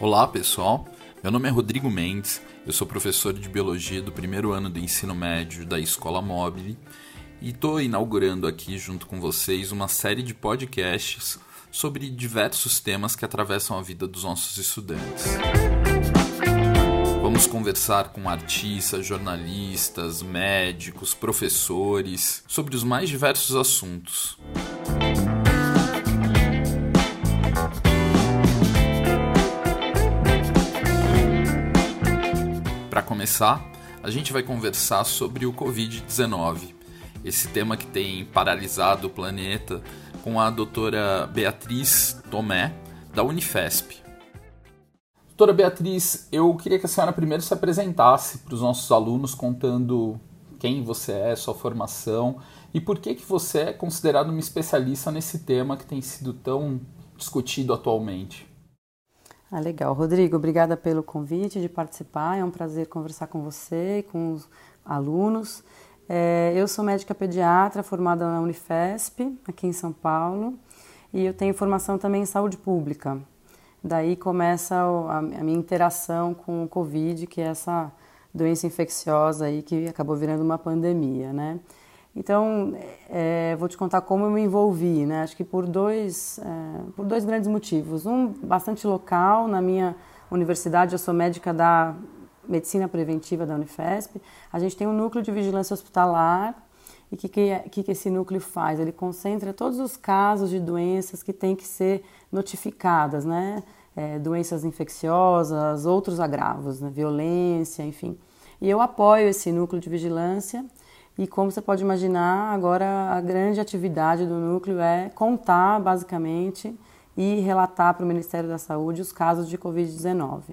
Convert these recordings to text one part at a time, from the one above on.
Olá pessoal, meu nome é Rodrigo Mendes, eu sou professor de Biologia do primeiro ano do ensino médio da Escola Mobile e estou inaugurando aqui junto com vocês uma série de podcasts sobre diversos temas que atravessam a vida dos nossos estudantes. Vamos conversar com artistas, jornalistas, médicos, professores sobre os mais diversos assuntos. Começar, a gente vai conversar sobre o Covid-19, esse tema que tem paralisado o planeta, com a doutora Beatriz Tomé, da Unifesp. Doutora Beatriz, eu queria que a senhora primeiro se apresentasse para os nossos alunos, contando quem você é, sua formação e por que, que você é considerada uma especialista nesse tema que tem sido tão discutido atualmente. Ah, legal. Rodrigo, obrigada pelo convite de participar. É um prazer conversar com você e com os alunos. É, eu sou médica pediatra formada na Unifesp, aqui em São Paulo, e eu tenho formação também em saúde pública. Daí começa a, minha interação com o Covid, que é essa doença infecciosa aí que acabou virando uma pandemia, né? Então, é, vou te contar como eu me envolvi, né? Acho que por dois, é, por dois grandes motivos. Um, bastante local, na minha universidade, eu sou médica da Medicina Preventiva da Unifesp. A gente tem um núcleo de vigilância hospitalar. E o que, que, que esse núcleo faz? Ele concentra todos os casos de doenças que têm que ser notificadas, né? É, doenças infecciosas, outros agravos, né? violência, enfim. E eu apoio esse núcleo de vigilância e como você pode imaginar, agora a grande atividade do núcleo é contar, basicamente, e relatar para o Ministério da Saúde os casos de Covid-19.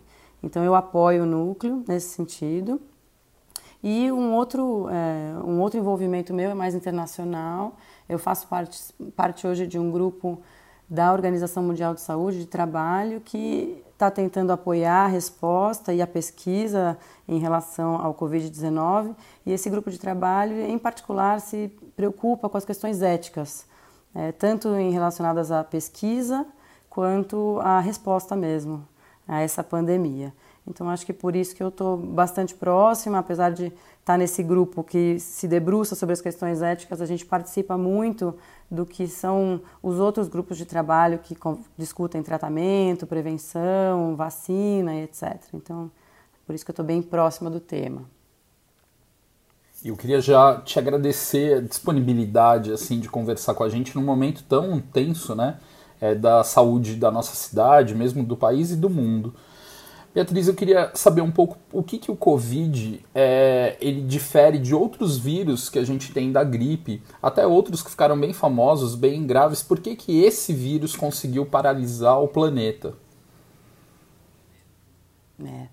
Então, eu apoio o núcleo nesse sentido. E um outro, é, um outro envolvimento meu é mais internacional. Eu faço parte, parte hoje de um grupo da Organização Mundial de Saúde de Trabalho que está tentando apoiar a resposta e a pesquisa em relação ao Covid-19 e esse grupo de trabalho, em particular, se preocupa com as questões éticas, é, tanto em relacionadas à pesquisa quanto à resposta mesmo a essa pandemia. Então acho que por isso que eu estou bastante próxima, apesar de estar nesse grupo que se debruça sobre as questões éticas, a gente participa muito do que são os outros grupos de trabalho que discutem tratamento, prevenção, vacina e etc. Então, por isso que eu estou bem próxima do tema. Eu queria já te agradecer a disponibilidade assim de conversar com a gente num momento tão tenso, né, é, da saúde da nossa cidade, mesmo do país e do mundo. Beatriz, eu queria saber um pouco o que, que o Covid é, ele difere de outros vírus que a gente tem da gripe, até outros que ficaram bem famosos, bem graves. Por que, que esse vírus conseguiu paralisar o planeta? É,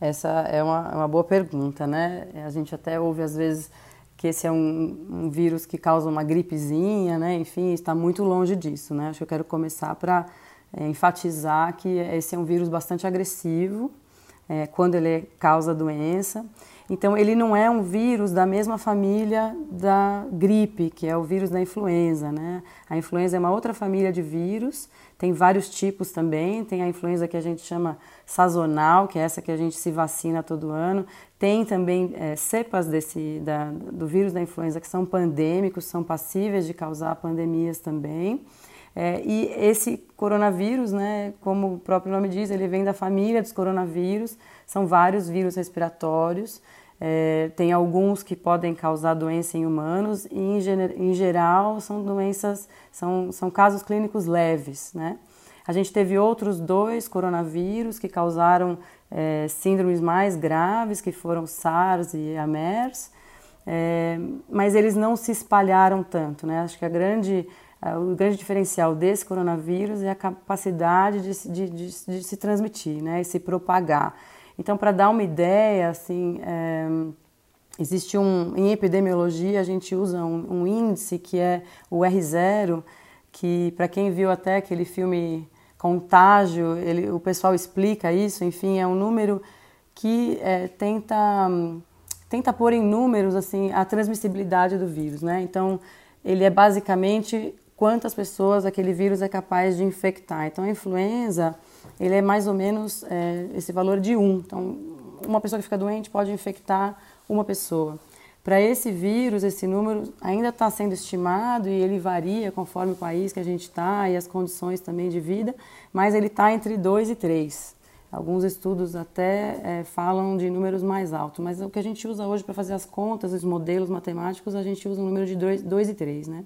essa é uma, é uma boa pergunta, né? A gente até ouve às vezes que esse é um, um vírus que causa uma gripezinha, né? Enfim, está muito longe disso, né? Acho que eu quero começar para é, enfatizar que esse é um vírus bastante agressivo é, quando ele causa doença. Então, ele não é um vírus da mesma família da gripe, que é o vírus da influenza. Né? A influenza é uma outra família de vírus, tem vários tipos também. Tem a influenza que a gente chama sazonal, que é essa que a gente se vacina todo ano. Tem também é, cepas desse, da, do vírus da influenza que são pandêmicos, são passíveis de causar pandemias também. É, e esse coronavírus, né, como o próprio nome diz, ele vem da família dos coronavírus, são vários vírus respiratórios, é, tem alguns que podem causar doença em humanos e, em, em geral, são doenças, são, são casos clínicos leves, né? A gente teve outros dois coronavírus que causaram é, síndromes mais graves, que foram SARS e a MERS, é, mas eles não se espalharam tanto, né? Acho que a grande o grande diferencial desse coronavírus é a capacidade de, de, de, de se transmitir né, e se propagar. Então, para dar uma ideia, assim, é, existe um. Em epidemiologia, a gente usa um, um índice que é o R0, que, para quem viu até aquele filme Contágio, ele, o pessoal explica isso, enfim, é um número que é, tenta, tenta pôr em números assim, a transmissibilidade do vírus. Né? Então, ele é basicamente quantas pessoas aquele vírus é capaz de infectar. Então, a influenza ele é mais ou menos é, esse valor de 1. Então, uma pessoa que fica doente pode infectar uma pessoa. Para esse vírus, esse número ainda está sendo estimado e ele varia conforme o país que a gente está e as condições também de vida, mas ele está entre 2 e 3. Alguns estudos até é, falam de números mais altos, mas o que a gente usa hoje para fazer as contas, os modelos matemáticos, a gente usa um número de 2 e 3, né?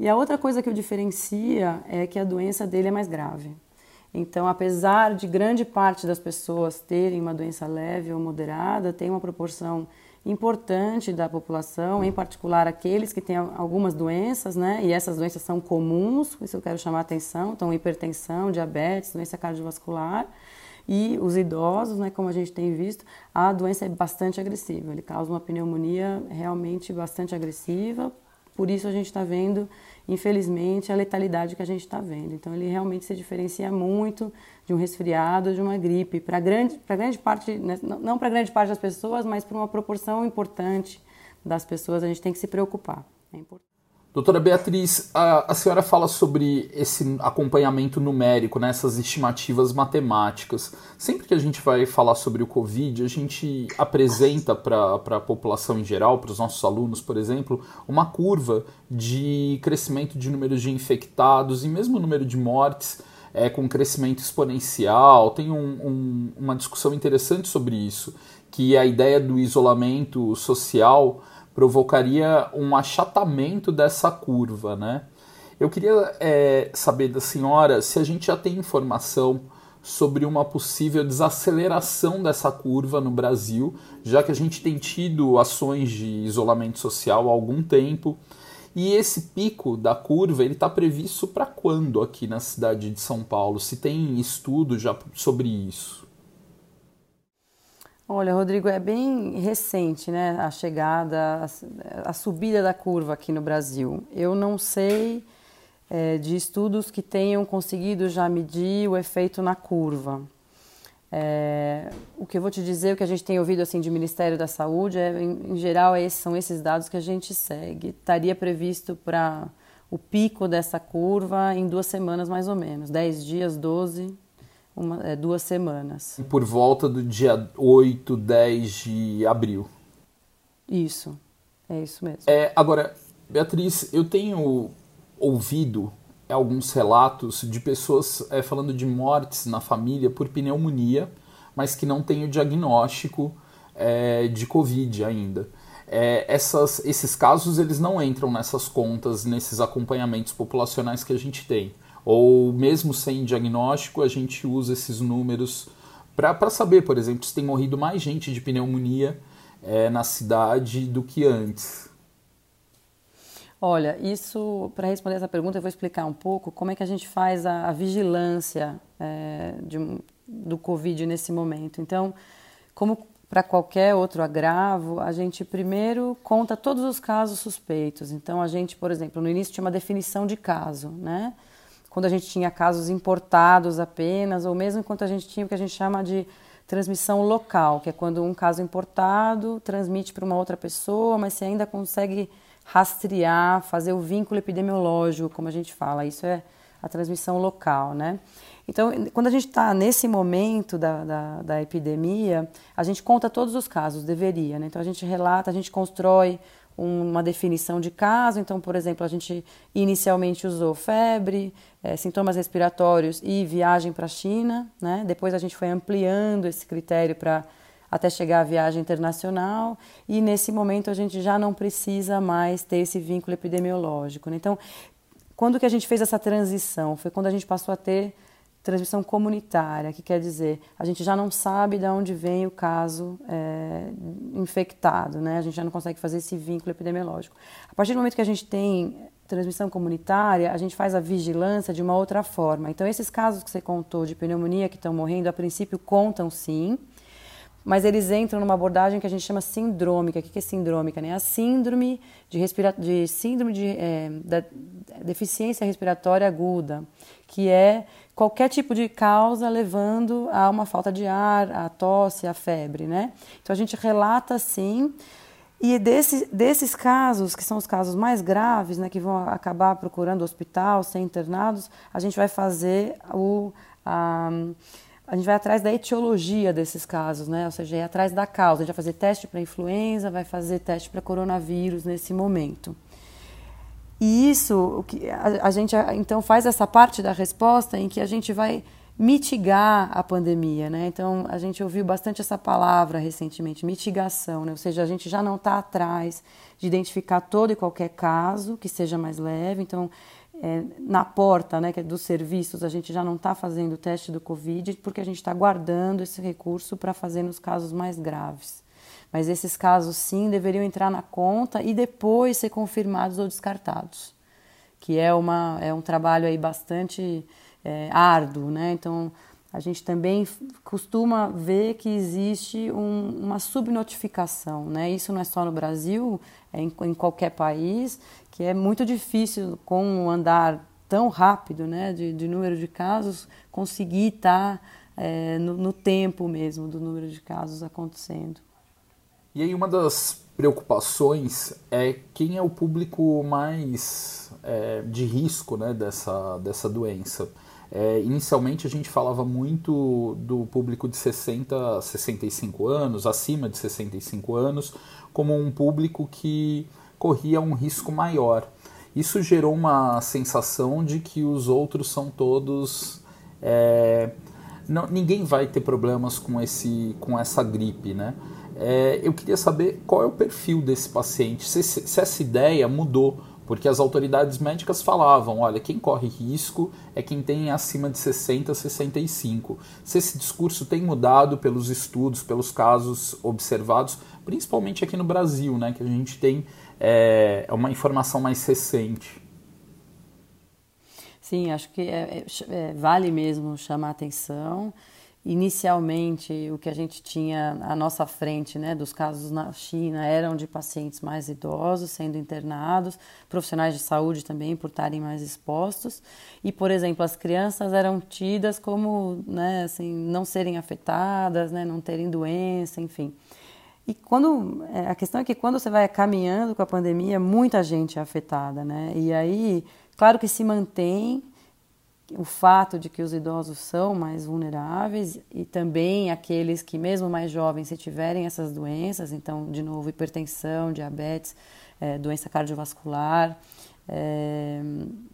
E a outra coisa que o diferencia é que a doença dele é mais grave. Então, apesar de grande parte das pessoas terem uma doença leve ou moderada, tem uma proporção importante da população, em particular aqueles que têm algumas doenças, né? E essas doenças são comuns, isso eu quero chamar a atenção, então hipertensão, diabetes, doença cardiovascular e os idosos, né, como a gente tem visto, a doença é bastante agressiva, ele causa uma pneumonia realmente bastante agressiva, por isso a gente está vendo infelizmente, a letalidade que a gente está vendo. Então, ele realmente se diferencia muito de um resfriado, de uma gripe, para grande, grande parte, né, não para grande parte das pessoas, mas para uma proporção importante das pessoas, a gente tem que se preocupar. É importante. Doutora Beatriz, a, a, senhora fala sobre esse acompanhamento numérico, né, essas estimativas matemáticas. Sempre que a gente vai falar sobre o Covid, a gente apresenta para a população em geral, para os nossos alunos, por exemplo, uma curva de crescimento de números de infectados e mesmo número de mortes é, com crescimento exponencial. Tem um, um, uma discussão interessante sobre isso, que é a ideia do isolamento social provocaria um achatamento dessa curva, né? Eu queria é, saber da senhora se a gente já tem informação sobre uma possível desaceleração dessa curva no Brasil, já que a gente tem tido ações de isolamento social há algum tempo. E esse pico da curva ele está previsto para quando aqui na cidade de São Paulo? Se tem estudo já sobre isso? Olha, Rodrigo, é bem recente, né, a chegada, a, subida da curva aqui no Brasil. Eu não sei é, de estudos que tenham conseguido já medir o efeito na curva. É, o que eu vou te dizer, o que a gente tem ouvido assim de Ministério da Saúde, é, em, em geral, é são esses dados que a gente segue. Estaria previsto para o pico dessa curva em duas semanas mais ou menos, 10 dias, 12 uma, é, duas semanas. Por volta do dia 8, 10 de abril. Isso, é isso mesmo. É, agora, Beatriz, eu tenho ouvido alguns relatos de pessoas é, falando de mortes na família por pneumonia, mas que não têm o diagnóstico é, de Covid ainda. É, essas, esses casos eles não entram nessas contas, nesses acompanhamentos populacionais que a gente tem ou mesmo sem diagnóstico, a gente usa esses números para saber, por exemplo, se tem morrido mais gente de pneumonia é, na cidade do que antes. Olha, isso, para responder essa pergunta, eu vou explicar um pouco como é que a gente faz a, a vigilância é, de, do Covid nesse momento. Então, como para qualquer outro agravo, a gente primeiro conta todos os casos suspeitos. Então, a gente, por exemplo, no início tinha uma definição de caso, né? Quando a gente tinha casos importados apenas, ou mesmo quando a gente tinha o que a gente chama de transmissão local, que é quando um caso importado transmite para uma outra pessoa, mas você ainda consegue rastrear, fazer o vínculo epidemiológico, como a gente fala. Isso é a transmissão local, né? Então, quando a gente está nesse momento da, da, da, epidemia, a gente conta todos os casos, deveria, né? Então, a gente relata, a gente constrói uma definição de caso. Então, por exemplo, a gente inicialmente usou febre, é, sintomas respiratórios e viagem para a China. Né? Depois a gente foi ampliando esse critério para até chegar à viagem internacional e nesse momento a gente já não precisa mais ter esse vínculo epidemiológico. Né? Então, quando que a gente fez essa transição? Foi quando a gente passou a ter transmissão comunitária, que quer dizer, a gente já não sabe de onde vem o caso é, infectado, né? A gente já não consegue fazer esse vínculo epidemiológico. A partir do momento que a gente tem transmissão comunitária, a gente faz a vigilância de uma outra forma. Então, esses casos que você contou de pneumonia que estão morrendo, a princípio contam sim, mas eles entram numa abordagem que a gente chama sindrômica. O que é sindrômica? Né? A síndrome de, respira... de síndrome de é, da deficiência respiratória aguda, que é qualquer tipo de causa levando a uma falta de ar, a tosse, a febre, né? Então a gente relata assim e desse, desses casos, que são os casos mais graves, né, que vão acabar procurando hospital, ser internados, a gente vai fazer o, a, a gente vai atrás da etiologia desses casos, né? Ou seja, ir atrás da causa. A gente vai fazer teste para influenza, vai fazer teste para coronavírus nesse momento. E isso, a, gente então faz essa parte da resposta em que a gente vai mitigar a pandemia, né? Então a gente ouviu bastante essa palavra recentemente, mitigação, né? Ou seja, a gente já não está atrás de identificar todo e qualquer caso que seja mais leve. Então é, na porta, né, que é dos serviços, a gente já não está fazendo o teste do Covid porque a gente está guardando esse recurso para fazer nos casos mais graves. Mas esses casos, sim, deveriam entrar na conta e depois ser confirmados ou descartados, que é, uma, é um trabalho aí bastante é, árduo, né? Então, a gente também costuma ver que existe um, uma subnotificação, né? Isso não é só no Brasil, é em, em, qualquer país, que é muito difícil com um andar tão rápido, né, de, de número de casos, conseguir estar tá, é, no, no tempo mesmo do número de casos acontecendo. E aí uma das preocupações é quem é o público mais é, de risco né, dessa, dessa doença. É, inicialmente a gente falava muito do público de 60 a 65 anos, acima de 65 anos, como um público que corria um risco maior. Isso gerou uma sensação de que os outros são todos. É, não, ninguém vai ter problemas com, esse, com essa gripe, né? É, eu queria saber qual é o perfil desse paciente, se, se, essa ideia mudou, porque as autoridades médicas falavam, olha, quem corre risco é quem tem acima de 60, 65. Se esse discurso tem mudado pelos estudos, pelos casos observados, principalmente aqui no Brasil, né, que a gente tem é, uma informação mais recente. Sim, acho que é, é, é vale mesmo chamar atenção. Inicialmente, o que a gente tinha à nossa frente, né, dos casos na China, eram de pacientes mais idosos sendo internados, profissionais de saúde também por estarem mais expostos. E, por exemplo, as crianças eram tidas como, né, assim, não serem afetadas, né, não terem doença, enfim. E quando é, a questão é que quando você vai caminhando com a pandemia, muita gente é afetada, né? E aí, claro que se mantém o fato de que os idosos são mais vulneráveis e também aqueles que, mesmo mais jovens, se tiverem essas doenças, então, de novo, hipertensão, diabetes, é, doença cardiovascular, é,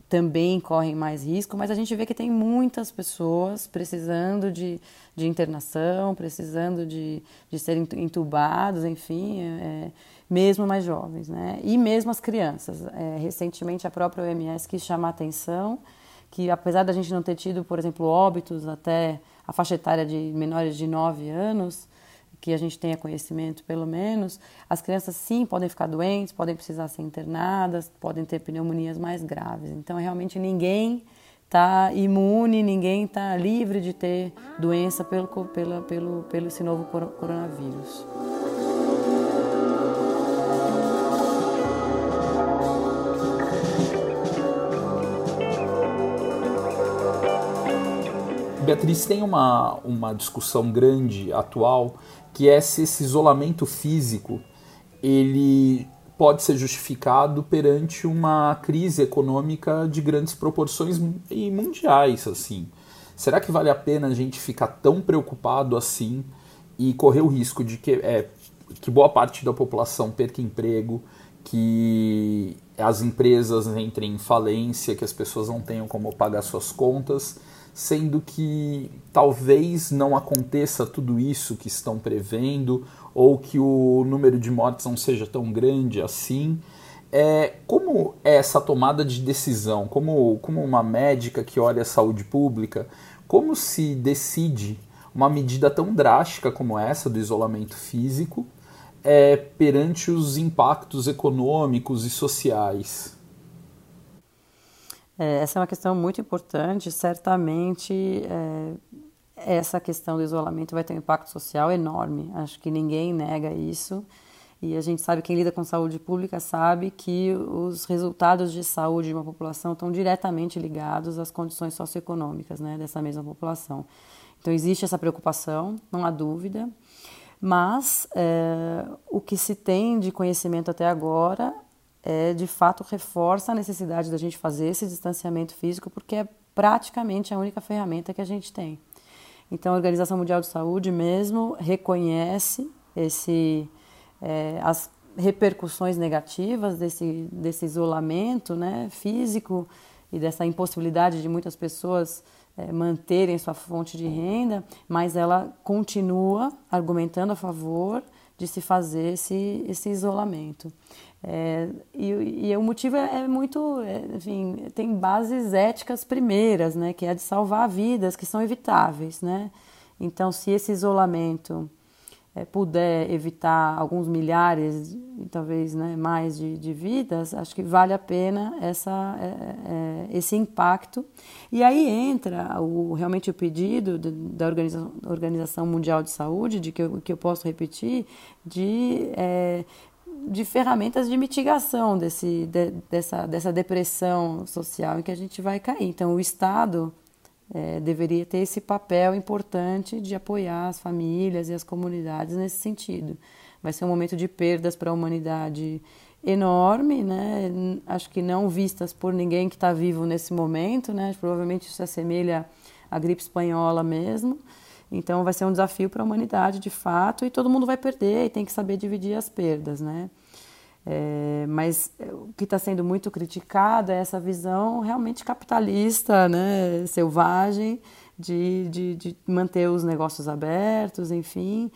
também correm mais risco, mas a gente vê que tem muitas pessoas precisando de, de internação, precisando de, de serem entubados, enfim, é, mesmo mais jovens, né? E mesmo as crianças. É, recentemente, a própria OMS quis chamar atenção que apesar da gente não ter tido, por exemplo, óbitos até a faixa etária de menores de 9 anos, que a gente tenha conhecimento pelo menos, as crianças sim podem ficar doentes, podem precisar ser internadas, podem ter pneumonias mais graves. Então, realmente ninguém está imune, ninguém está livre de ter doença pelo, pelo, pelo, pelo esse novo coronavírus. Beatriz, tem uma, uma discussão grande atual que é se esse isolamento físico ele pode ser justificado perante uma crise econômica de grandes proporções e mundiais assim. Será que vale a pena a gente ficar tão preocupado assim e correr o risco de que, é, que boa parte da população perca emprego, que as empresas entrem em falência, que as pessoas não tenham como pagar suas contas sendo que talvez não aconteça tudo isso que estão prevendo, ou que o número de mortes não seja tão grande assim. É, como é essa tomada de decisão? Como, como uma médica que olha a saúde pública, como se decide uma medida tão drástica como essa do isolamento físico é, perante os impactos econômicos e sociais? É, essa é uma questão muito importante. Certamente, é, essa questão do isolamento vai ter um impacto social enorme. Acho que ninguém nega isso. E a gente sabe, quem lida com saúde pública sabe que os resultados de saúde de uma população estão diretamente ligados às condições socioeconômicas né, dessa mesma população. Então, existe essa preocupação, não há dúvida. Mas é, o que se tem de conhecimento até agora é, de fato reforça a necessidade da gente fazer esse distanciamento físico, porque é praticamente a única ferramenta que a gente tem. Então, a Organização Mundial de Saúde mesmo reconhece esse, é, as repercussões negativas desse, desse isolamento né, físico e dessa impossibilidade de muitas pessoas manterem sua fonte de renda, mas ela continua argumentando a favor de se fazer esse, esse isolamento. É, e, e, o motivo é, é muito, é, enfim, tem bases éticas primeiras, né, que é de salvar vidas que são evitáveis, né. Então, se esse isolamento é, puder evitar alguns milhares, talvez né, mais de, de, vidas, acho que vale a pena essa, é, é, esse impacto. E aí entra o, realmente o pedido de, da Organização, Organização, Mundial de Saúde, de que eu, que eu posso repetir, de, de ferramentas de mitigação desse, de, dessa, dessa depressão social em que a gente vai cair. Então, o Estado é, deveria ter esse papel importante de apoiar as famílias e as comunidades nesse sentido. Vai ser um momento de perdas para a humanidade enorme, né? Acho que não vistas por ninguém que está vivo nesse momento, né? Provavelmente isso se assemelha à gripe espanhola mesmo. Então vai ser um desafio para a humanidade de fato e todo mundo vai perder e tem que saber dividir as perdas, né? É, mas o que está sendo muito criticado é essa visão realmente capitalista, né, selvagem, de, de, de manter os negócios abertos, enfim,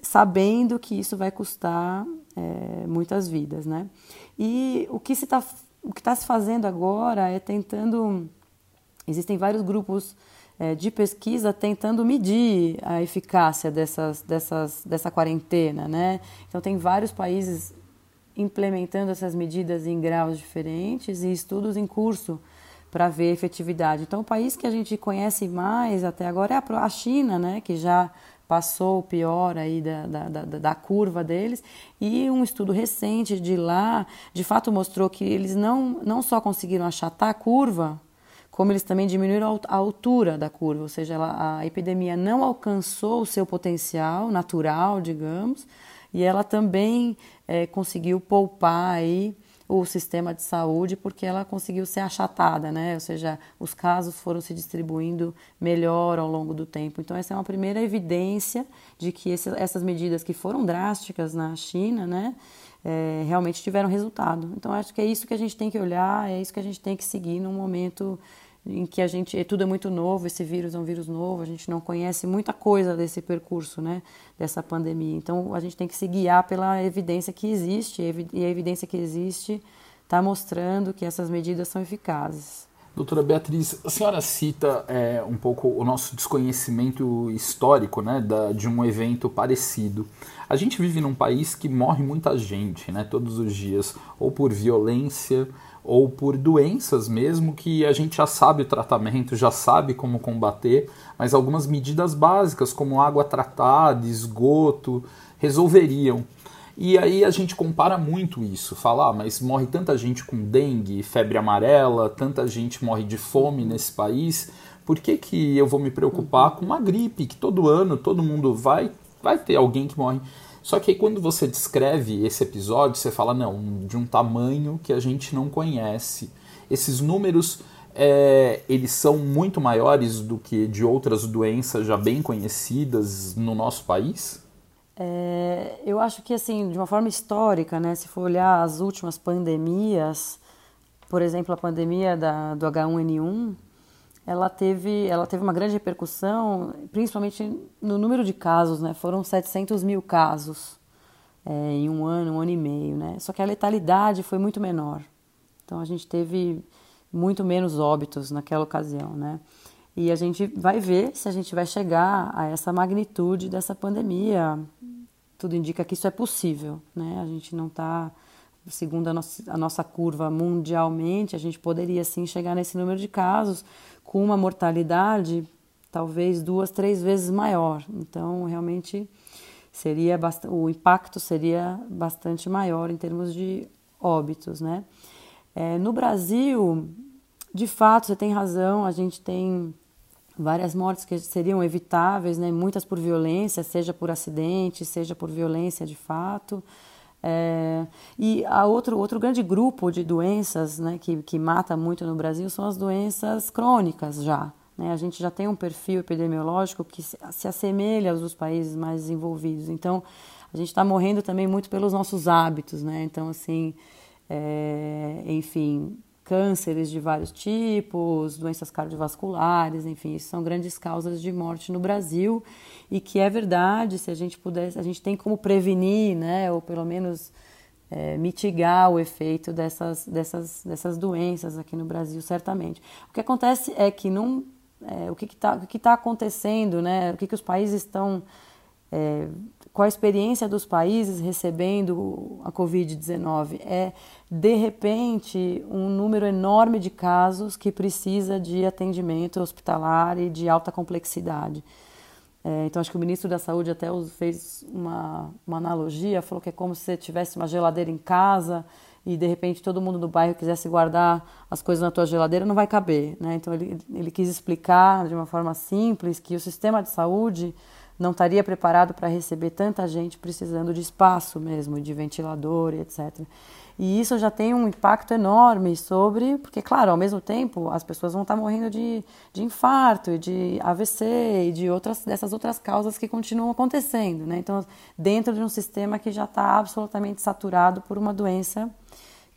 sabendo que isso vai custar é, muitas vidas. Né? E o que está está se fazendo agora é tentando. Existem vários grupos é, de pesquisa tentando medir a eficácia dessas, dessas, dessa quarentena. Né? Então, tem vários países implementando essas medidas em graus diferentes e estudos em curso para ver efetividade. Então, o país que a gente conhece mais até agora é a China, né, que já passou o pior aí da, da, da, da, curva deles, e um estudo recente de lá, de fato mostrou que eles não, não só conseguiram achatar a curva, como eles também diminuíram a altura da curva, ou seja, ela, a epidemia não alcançou o seu potencial natural, digamos, e ela também é, conseguiu poupar aí o sistema de saúde porque ela conseguiu ser achatada, né? Ou seja, os casos foram se distribuindo melhor ao longo do tempo. Então essa é uma primeira evidência de que esse, essas medidas que foram drásticas na China, né? É, realmente tiveram resultado. Então acho que é isso que a gente tem que olhar, é isso que a gente tem que seguir num momento em que a gente é tudo é muito novo, esse vírus é um vírus novo, a gente não conhece muita coisa desse percurso, né, dessa pandemia. Então a gente tem que se guiar pela evidência que existe e a evidência que existe está mostrando que essas medidas são eficazes. Doutora Beatriz, a senhora cita é, um pouco o nosso desconhecimento histórico né, da, de um evento parecido. A gente vive num país que morre muita gente né, todos os dias, ou por violência, ou por doenças mesmo que a gente já sabe o tratamento, já sabe como combater, mas algumas medidas básicas como água tratada, esgoto, resolveriam. E aí a gente compara muito isso, fala, ah, mas morre tanta gente com dengue, febre amarela, tanta gente morre de fome nesse país, por que, que eu vou me preocupar com uma gripe que todo ano todo mundo vai, vai ter alguém que morre? Só que aí quando você descreve esse episódio, você fala, não, de um tamanho que a gente não conhece. Esses números, é, eles são muito maiores do que de outras doenças já bem conhecidas no nosso país? É, eu acho que, assim, de uma forma histórica, né, se for olhar as últimas pandemias, por exemplo, a pandemia da, do H1N1, ela teve, ela teve uma grande repercussão, principalmente no número de casos, né? Foram 700 mil casos é, em um ano, um ano e meio, né? Só que a letalidade foi muito menor. Então a gente teve muito menos óbitos naquela ocasião, né? E a gente vai ver se a gente vai chegar a essa magnitude dessa pandemia. Tudo indica que isso é possível, né? A gente não está segundo a nossa, a nossa curva mundialmente, a gente poderia sim chegar nesse número de casos, com uma mortalidade talvez duas, três vezes maior. Então, realmente seria o impacto seria bastante maior em termos de óbitos, né? É, no Brasil, de fato, você tem razão, a gente tem várias mortes que seriam evitáveis, né? Muitas por violência, seja por acidente, seja por violência de fato. É, E a outro, outro grande grupo de doenças né, que, que mata muito no Brasil são as doenças crônicas já. Né? A gente já tem um perfil epidemiológico que se, se assemelha aos dos países mais desenvolvidos. Então, a gente está morrendo também muito pelos nossos hábitos, né? Então, assim, é, enfim, cânceres de vários tipos, doenças cardiovasculares, enfim, isso são grandes causas de morte no Brasil e que é verdade, se a gente pudesse, a gente tem como prevenir, né, ou pelo menos é, mitigar o efeito dessas, dessas, dessas doenças aqui no Brasil, certamente. O que acontece é que não, é, o que está tá acontecendo, né, o que, que os países estão é, com a experiência dos países recebendo a Covid-19 é, de repente, um número enorme de casos que precisa de atendimento hospitalar e de alta complexidade. É, então, acho que o ministro da Saúde até fez uma, uma analogia, falou que é como se você tivesse uma geladeira em casa e de repente todo mundo do bairro quisesse guardar as coisas na tua geladeira, não vai caber. Né? Então, ele, ele quis explicar de uma forma simples que o sistema de saúde não estaria preparado para receber tanta gente precisando de espaço mesmo, de ventilador etc. E isso já tem um impacto enorme sobre, porque, claro, ao mesmo tempo as pessoas vão estar morrendo de, de infarto e de AVC e de outras dessas outras causas que continuam acontecendo, né? Então, dentro de um sistema que já está absolutamente saturado por uma doença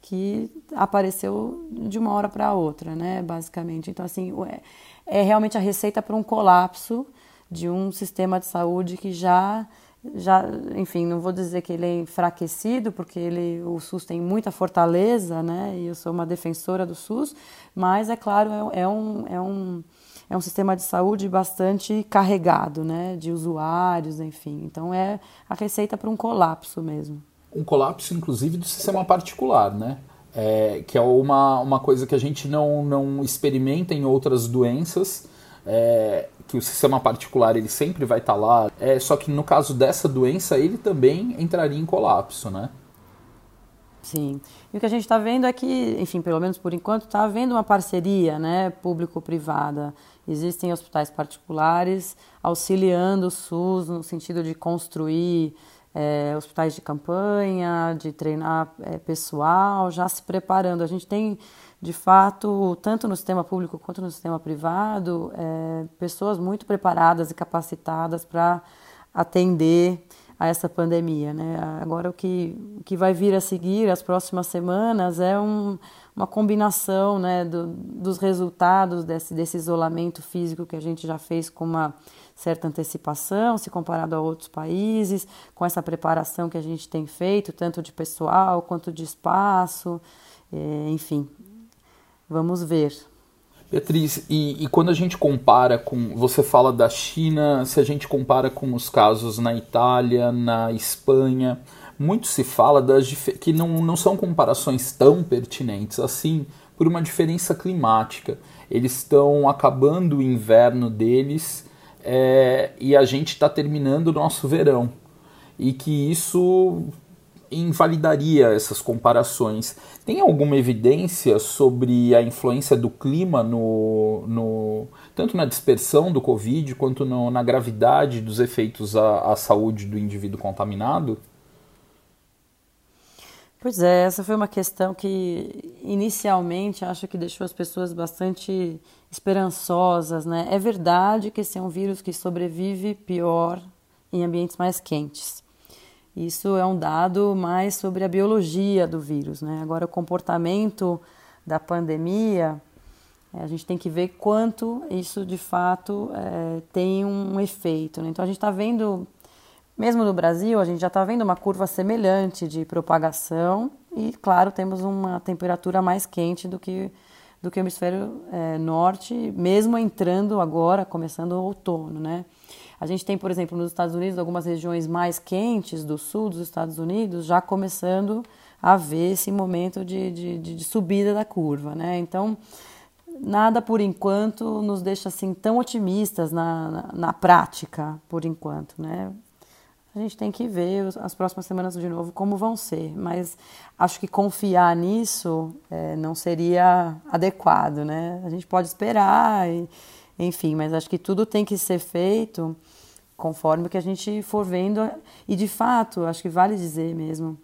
que apareceu de uma hora para outra, né? Basicamente. Então, assim, é, é realmente a receita para um colapso de um sistema de saúde que já já, enfim, não vou dizer que ele é enfraquecido, porque ele, o SUS tem muita fortaleza, né? E eu sou uma defensora do SUS, mas é claro, é, é um, é um, é um sistema de saúde bastante carregado, né? De usuários, enfim. Então é a receita para um colapso mesmo. Um colapso, inclusive, do sistema particular, né? É, que é uma, uma coisa que a gente não, não experimenta em outras doenças. É, que o sistema particular ele sempre vai estar tá lá, é, só que no caso dessa doença ele também entraria em colapso, né? Sim. E o que a gente está vendo é que, enfim, pelo menos por enquanto, está havendo uma parceria né, público-privada. Existem hospitais particulares auxiliando o SUS no sentido de construir é, hospitais de campanha, de treinar é, pessoal, já se preparando. A gente tem de fato, tanto no sistema público quanto no sistema privado, é, pessoas muito preparadas e capacitadas para atender a essa pandemia. Né? Agora, o que, o que vai vir a seguir, as próximas semanas, é um, uma combinação né, do, dos resultados desse, desse isolamento físico que a gente já fez com uma certa antecipação, se comparado a outros países, com essa preparação que a gente tem feito, tanto de pessoal quanto de espaço, é, enfim, Vamos ver. Beatriz, e, e, quando a gente compara com. Você fala da China, se a gente compara com os casos na Itália, na Espanha, muito se fala das, que não, não são comparações tão pertinentes assim, por uma diferença climática. Eles estão acabando o inverno deles é, e a gente está terminando o nosso verão. E que isso invalidaria essas comparações. Tem alguma evidência sobre a influência do clima no, no tanto na dispersão do Covid quanto no, na gravidade dos efeitos à, à saúde do indivíduo contaminado? Pois é, essa foi uma questão que inicialmente acho que deixou as pessoas bastante esperançosas, né? É verdade que esse é um vírus que sobrevive pior em ambientes mais quentes. Isso é um dado mais sobre a biologia do vírus. Né? Agora, o comportamento da pandemia, é, a gente tem que ver quanto isso de fato é, tem um efeito. Né? Então, a gente está vendo, mesmo no Brasil, a gente já está vendo uma curva semelhante de propagação e, claro, temos uma temperatura mais quente do que, do que o hemisfério é, norte, mesmo entrando agora, começando o outono. Né? A gente tem, por exemplo, nos Estados Unidos, algumas regiões mais quentes do sul dos Estados Unidos já começando a ver esse momento de, de, de subida da curva, né? Então, nada por enquanto nos deixa assim tão otimistas na, na, na, prática, por enquanto, né? A gente tem que ver as próximas semanas de novo como vão ser, mas acho que confiar nisso é, não seria adequado, né? A gente pode esperar e enfim, mas acho que tudo tem que ser feito conforme o que a gente for vendo. E de fato, acho que vale dizer mesmo,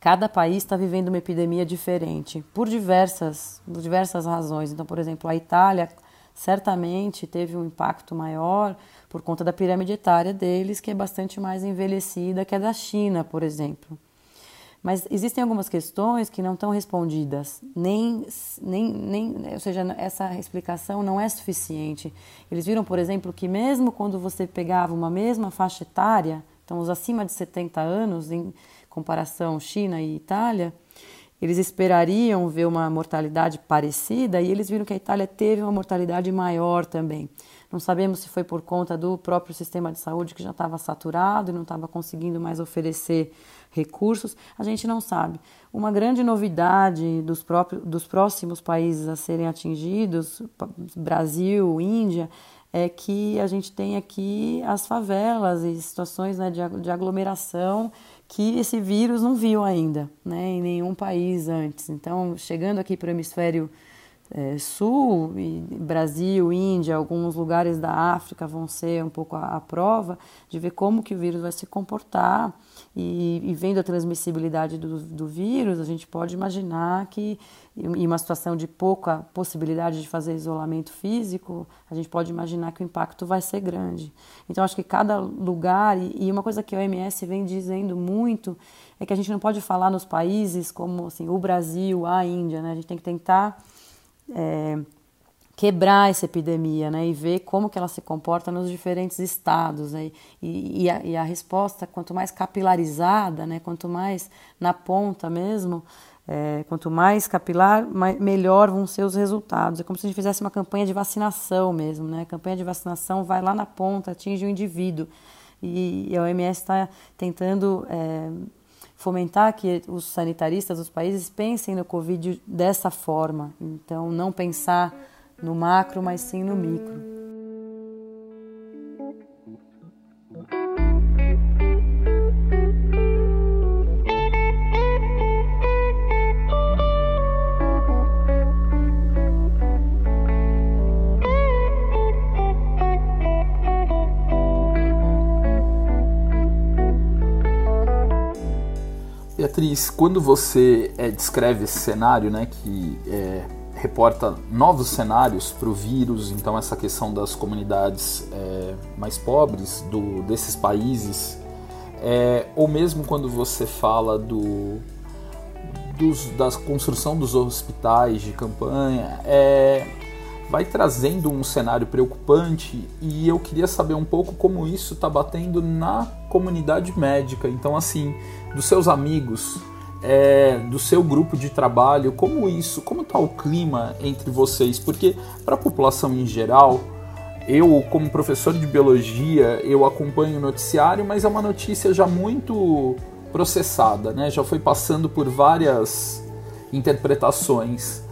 cada país está vivendo uma epidemia diferente, por diversas, por diversas razões. Então, por exemplo, a Itália certamente teve um impacto maior por conta da pirâmide etária deles, que é bastante mais envelhecida que a da China, por exemplo. Mas existem algumas questões que não estão respondidas, nem, nem, nem, ou seja, essa explicação não é suficiente. Eles viram, por exemplo, que mesmo quando você pegava uma mesma faixa etária, então os acima de 70 anos, em comparação China e Itália, eles esperariam ver uma mortalidade parecida e eles viram que a Itália teve uma mortalidade maior também. Não sabemos se foi por conta do próprio sistema de saúde que já estava saturado e não estava conseguindo mais oferecer recursos, a gente não sabe. Uma grande novidade dos, próprios, dos próximos países a serem atingidos, Brasil, Índia, é que a gente tem aqui as favelas e situações né, de, aglomeração que esse vírus não viu ainda né, em nenhum país antes. Então, chegando aqui para o hemisfério é, sul, Brasil, Índia, alguns lugares da África vão ser um pouco a, a prova de ver como que o vírus vai se comportar e, e vendo a transmissibilidade do, do, vírus, a gente pode imaginar que em uma situação de pouca possibilidade de fazer isolamento físico, a gente pode imaginar que o impacto vai ser grande. Então, acho que cada lugar, e, uma coisa que a OMS vem dizendo muito, é que a gente não pode falar nos países como assim, o Brasil, a Índia, né? a gente tem que tentar é, quebrar essa epidemia né, e ver como que ela se comporta nos diferentes estados. Né, e, e, a, e a resposta, quanto mais capilarizada, né, quanto mais na ponta mesmo, é, quanto mais capilar, mais, melhor vão ser os resultados. É como se a gente fizesse uma campanha de vacinação mesmo. Né? A campanha de vacinação vai lá na ponta, atinge o indivíduo. E, e a OMS está tentando é, fomentar que os sanitaristas dos países pensem no Covid dessa forma. Então, não pensar no macro, mas sim no micro. Beatriz, quando você é, descreve esse cenário, né, que é, reporta novos cenários para o vírus, então essa questão das comunidades é, mais pobres do, desses países, é, ou mesmo quando você fala do, dos, da construção dos hospitais de campanha, é, vai trazendo um cenário preocupante e eu queria saber um pouco como isso está batendo na comunidade médica. Então, assim, dos seus amigos, é, do seu grupo de trabalho, como isso, como está o clima entre vocês? Porque para a população em geral, eu como professor de biologia, eu acompanho o noticiário, mas é uma notícia já muito processada, né? Já foi passando por várias interpretações.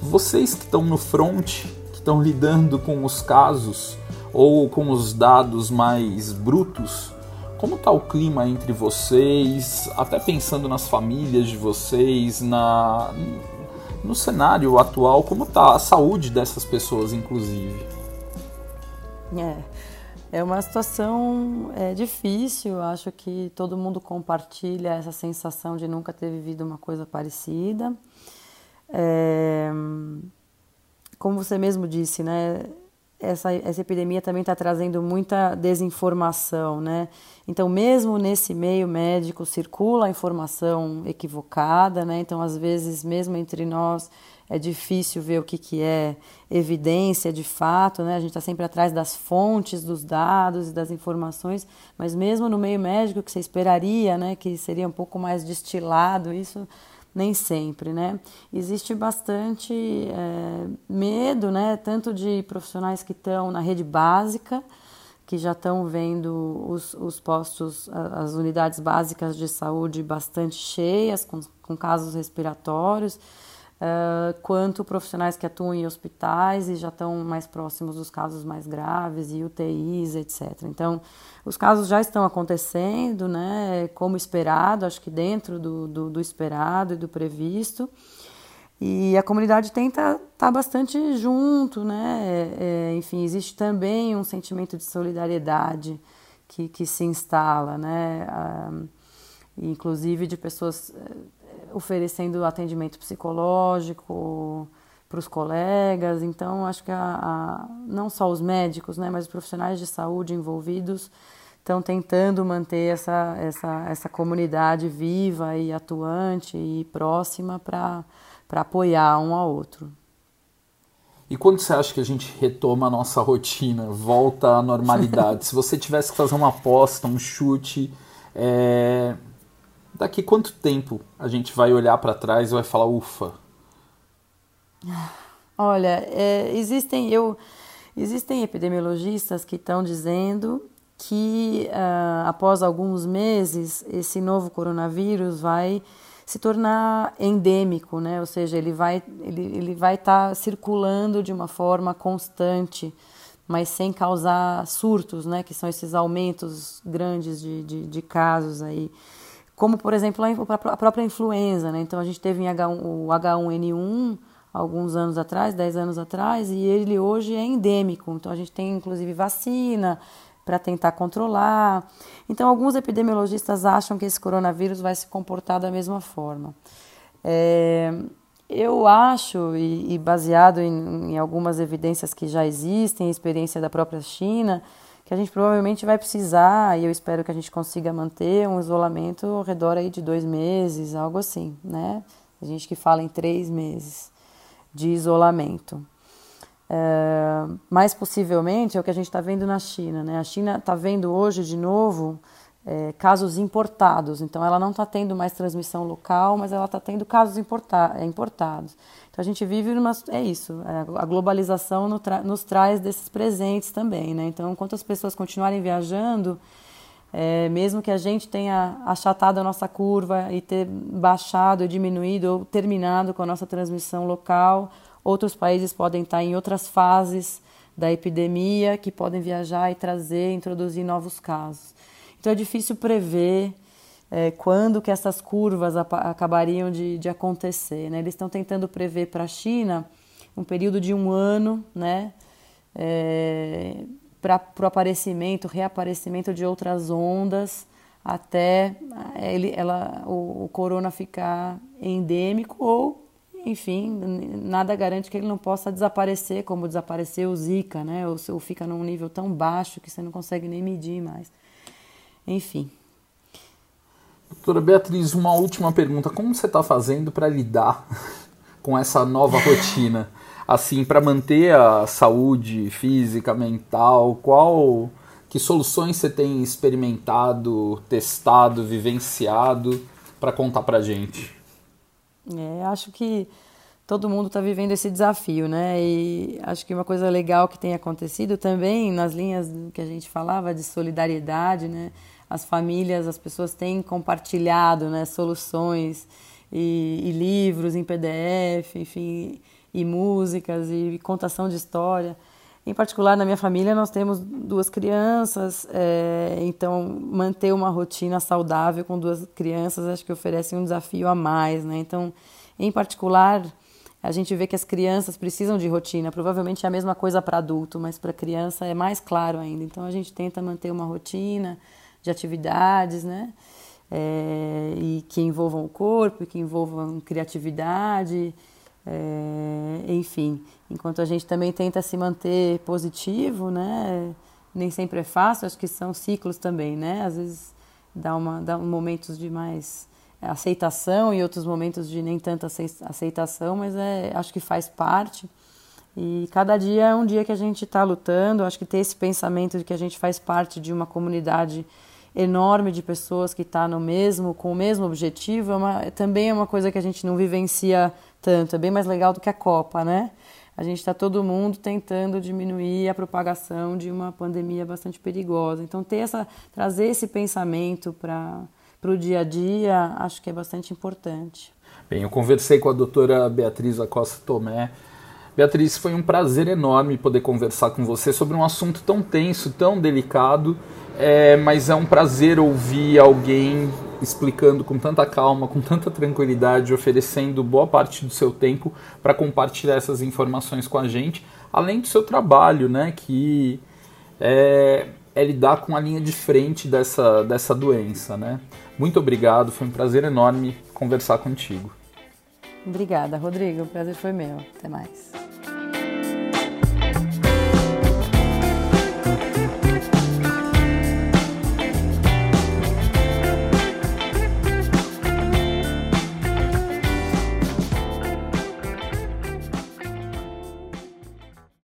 Vocês que estão no front, que estão lidando com os casos ou com os dados mais brutos, como está o clima entre vocês, até pensando nas famílias de vocês, na no cenário atual, como está a saúde dessas pessoas, inclusive? É, é uma situação é, difícil. Acho que todo mundo compartilha essa sensação de nunca ter vivido uma coisa parecida. É, como você mesmo disse, né? Essa, essa epidemia também está trazendo muita desinformação, né? Então, mesmo nesse meio médico, circula a informação equivocada, né? Então, às vezes, mesmo entre nós, é difícil ver o que, que é evidência de fato, né? A gente está sempre atrás das fontes, dos dados e das informações, mas mesmo no meio médico, que você esperaria, né? Que seria um pouco mais destilado, isso nem sempre, né? Existe bastante é, medo, né? Tanto de profissionais que estão na rede básica, que já estão vendo os, os postos, as unidades básicas de saúde bastante cheias, com, com casos respiratórios, uh, quanto profissionais que atuam em hospitais e já estão mais próximos dos casos mais graves e UTIs, etc. Então, os casos já estão acontecendo, né, como esperado, acho que dentro do, do, do esperado e do previsto. E a comunidade tenta estar tá bastante junto, né? É, enfim, existe também um sentimento de solidariedade que, que se instala, né? Ah, inclusive de pessoas oferecendo atendimento psicológico para os colegas. Então, acho que a, a, não só os médicos, né, mas os profissionais de saúde envolvidos estão tentando manter essa, essa, essa comunidade viva e atuante e próxima para apoiar um ao outro. E quando você acha que a gente retoma a nossa rotina, volta à normalidade? Se você tivesse que fazer uma aposta, um chute, é... daqui quanto tempo a gente vai olhar para trás e vai falar, ufa? Olha, é, existem, eu, existem epidemiologistas que estão dizendo que uh, após alguns meses esse novo coronavírus vai se tornar endêmico, né? Ou seja, ele vai ele, ele vai estar tá circulando de uma forma constante, mas sem causar surtos, né? Que são esses aumentos grandes de, de, de casos aí, como por exemplo a própria influenza, né? Então a gente teve H1, o H1N1 alguns anos atrás, 10 anos atrás, e ele hoje é endêmico. Então a gente tem inclusive vacina, para tentar controlar. Então, alguns epidemiologistas acham que esse coronavírus vai se comportar da mesma forma. É, eu acho, e, e baseado em, em, algumas evidências que já existem, experiência da própria China, que a gente provavelmente vai precisar, e eu espero que a gente consiga manter um isolamento ao redor aí de dois meses, algo assim, né? A gente que fala em três meses de isolamento. É, mais possivelmente é o que a gente está vendo na China. Né? A China está vendo hoje de novo é, casos importados, então ela não está tendo mais transmissão local, mas ela está tendo casos importa importados. Então a gente vive numa. É isso, é, a globalização nos traz desses presentes também. Né? Então, enquanto as pessoas continuarem viajando, é, mesmo que a gente tenha achatado a nossa curva e ter baixado, diminuído ou terminado com a nossa transmissão local Outros países podem estar em outras fases da epidemia que podem viajar e trazer, introduzir novos casos. Então é difícil prever é, quando que essas curvas acabariam de, de acontecer. Né? Eles estão tentando prever para a China um período de um ano, né? É, para o aparecimento, reaparecimento de outras ondas até ele, ela, o, o corona ficar endêmico ou enfim, nada garante que ele não possa desaparecer, como desapareceu o Zika, né? Ou, ou fica num nível tão baixo que você não consegue nem medir mais. Enfim. Doutora Beatriz, uma última pergunta. Como você está fazendo para lidar com essa nova rotina? Assim, para manter a saúde física, mental, qual que soluções você tem experimentado, testado, vivenciado para contar para gente? É, acho que todo mundo está vivendo esse desafio, né? E acho que uma coisa legal que tem acontecido também nas linhas que a gente falava de solidariedade, né? As famílias, as pessoas têm compartilhado, né? Soluções e, e livros em PDF, enfim, e músicas e contação de história. Em particular, na minha família, nós temos duas crianças, é, então manter uma rotina saudável com duas crianças acho que oferece um desafio a mais, né? Então, em particular, a gente vê que as crianças precisam de rotina. Provavelmente é a mesma coisa para adulto, mas para criança é mais claro ainda. Então, a gente tenta manter uma rotina de atividades, né? É, e que envolvam o corpo, que envolvam criatividade é, enfim, enquanto a gente também tenta se manter positivo, né? Nem sempre é fácil, acho que são ciclos também, né? Às vezes dá, uma, dá momentos de mais aceitação e outros momentos de nem tanta aceitação, mas é, acho que faz parte. E cada dia é um dia que a gente está lutando. Acho que ter esse pensamento de que a gente faz parte de uma comunidade enorme de pessoas que está no mesmo, com o mesmo objetivo, é uma, também é uma coisa que a gente não vivencia tanto. É bem mais legal do que a Copa, né? A gente está todo mundo tentando diminuir a propagação de uma pandemia bastante perigosa. Então, ter essa, trazer esse pensamento para o dia a dia, acho que é bastante importante. Bem, eu conversei com a doutora Beatriz Acosta Tomé. Beatriz, foi um prazer enorme poder conversar com você sobre um assunto tão tenso, tão delicado, é, mas é um prazer ouvir alguém explicando com tanta calma, com tanta tranquilidade, oferecendo boa parte do seu tempo para compartilhar essas informações com a gente, além do seu trabalho, né, que é, é lidar com a linha de frente dessa, dessa doença, né. Muito obrigado, foi um prazer enorme conversar contigo. Obrigada, Rodrigo. O prazer foi meu. Até mais.